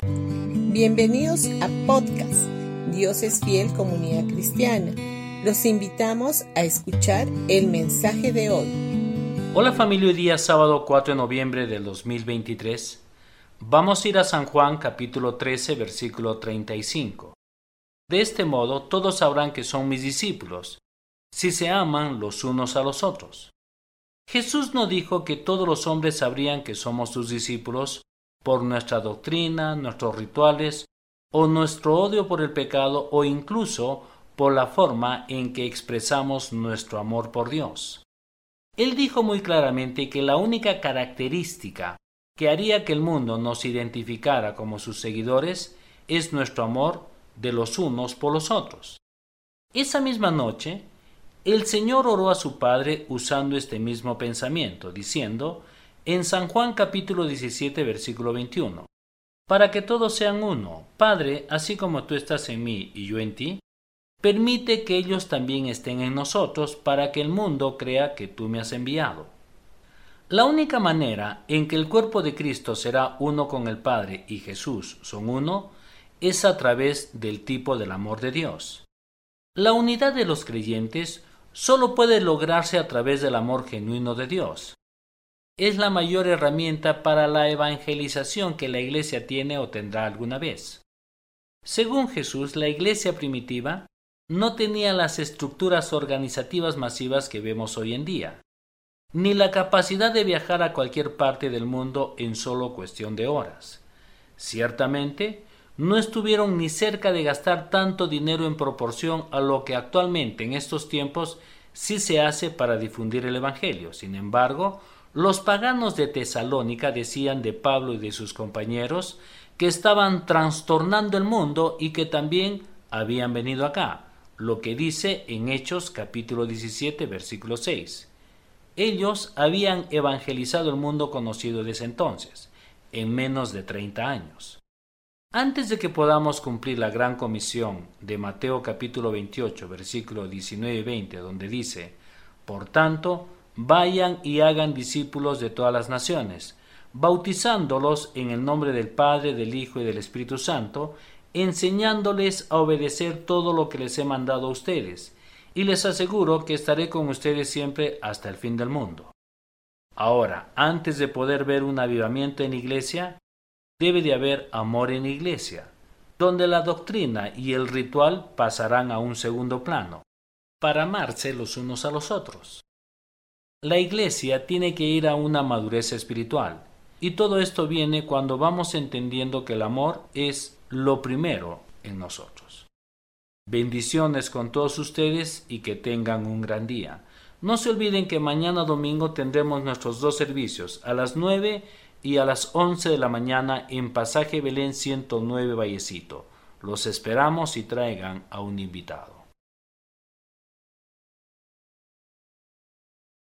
Bienvenidos a podcast Dios es fiel comunidad cristiana. Los invitamos a escuchar el mensaje de hoy. Hola familia, hoy día sábado 4 de noviembre del 2023. Vamos a ir a San Juan capítulo 13 versículo 35. De este modo todos sabrán que son mis discípulos, si se aman los unos a los otros. Jesús no dijo que todos los hombres sabrían que somos sus discípulos por nuestra doctrina, nuestros rituales, o nuestro odio por el pecado, o incluso por la forma en que expresamos nuestro amor por Dios. Él dijo muy claramente que la única característica que haría que el mundo nos identificara como sus seguidores es nuestro amor de los unos por los otros. Esa misma noche, el Señor oró a su Padre usando este mismo pensamiento, diciendo en San Juan capítulo 17 versículo 21, para que todos sean uno, Padre, así como tú estás en mí y yo en ti, permite que ellos también estén en nosotros para que el mundo crea que tú me has enviado. La única manera en que el cuerpo de Cristo será uno con el Padre y Jesús son uno es a través del tipo del amor de Dios. La unidad de los creyentes solo puede lograrse a través del amor genuino de Dios. Es la mayor herramienta para la evangelización que la Iglesia tiene o tendrá alguna vez. Según Jesús, la Iglesia primitiva no tenía las estructuras organizativas masivas que vemos hoy en día, ni la capacidad de viajar a cualquier parte del mundo en solo cuestión de horas. Ciertamente, no estuvieron ni cerca de gastar tanto dinero en proporción a lo que actualmente en estos tiempos sí se hace para difundir el Evangelio. Sin embargo, los paganos de Tesalónica decían de Pablo y de sus compañeros que estaban trastornando el mundo y que también habían venido acá, lo que dice en Hechos capítulo 17 versículo 6. Ellos habían evangelizado el mundo conocido desde entonces, en menos de 30 años. Antes de que podamos cumplir la gran comisión de Mateo capítulo 28, versículo 19 y 20, donde dice, Por tanto, vayan y hagan discípulos de todas las naciones, bautizándolos en el nombre del Padre, del Hijo y del Espíritu Santo, enseñándoles a obedecer todo lo que les he mandado a ustedes, y les aseguro que estaré con ustedes siempre hasta el fin del mundo. Ahora, antes de poder ver un avivamiento en iglesia, debe de haber amor en iglesia, donde la doctrina y el ritual pasarán a un segundo plano, para amarse los unos a los otros. La iglesia tiene que ir a una madurez espiritual, y todo esto viene cuando vamos entendiendo que el amor es lo primero en nosotros. Bendiciones con todos ustedes y que tengan un gran día. No se olviden que mañana domingo tendremos nuestros dos servicios a las nueve y a las 11 de la mañana en Pasaje Belén 109 Vallecito. Los esperamos y traigan a un invitado.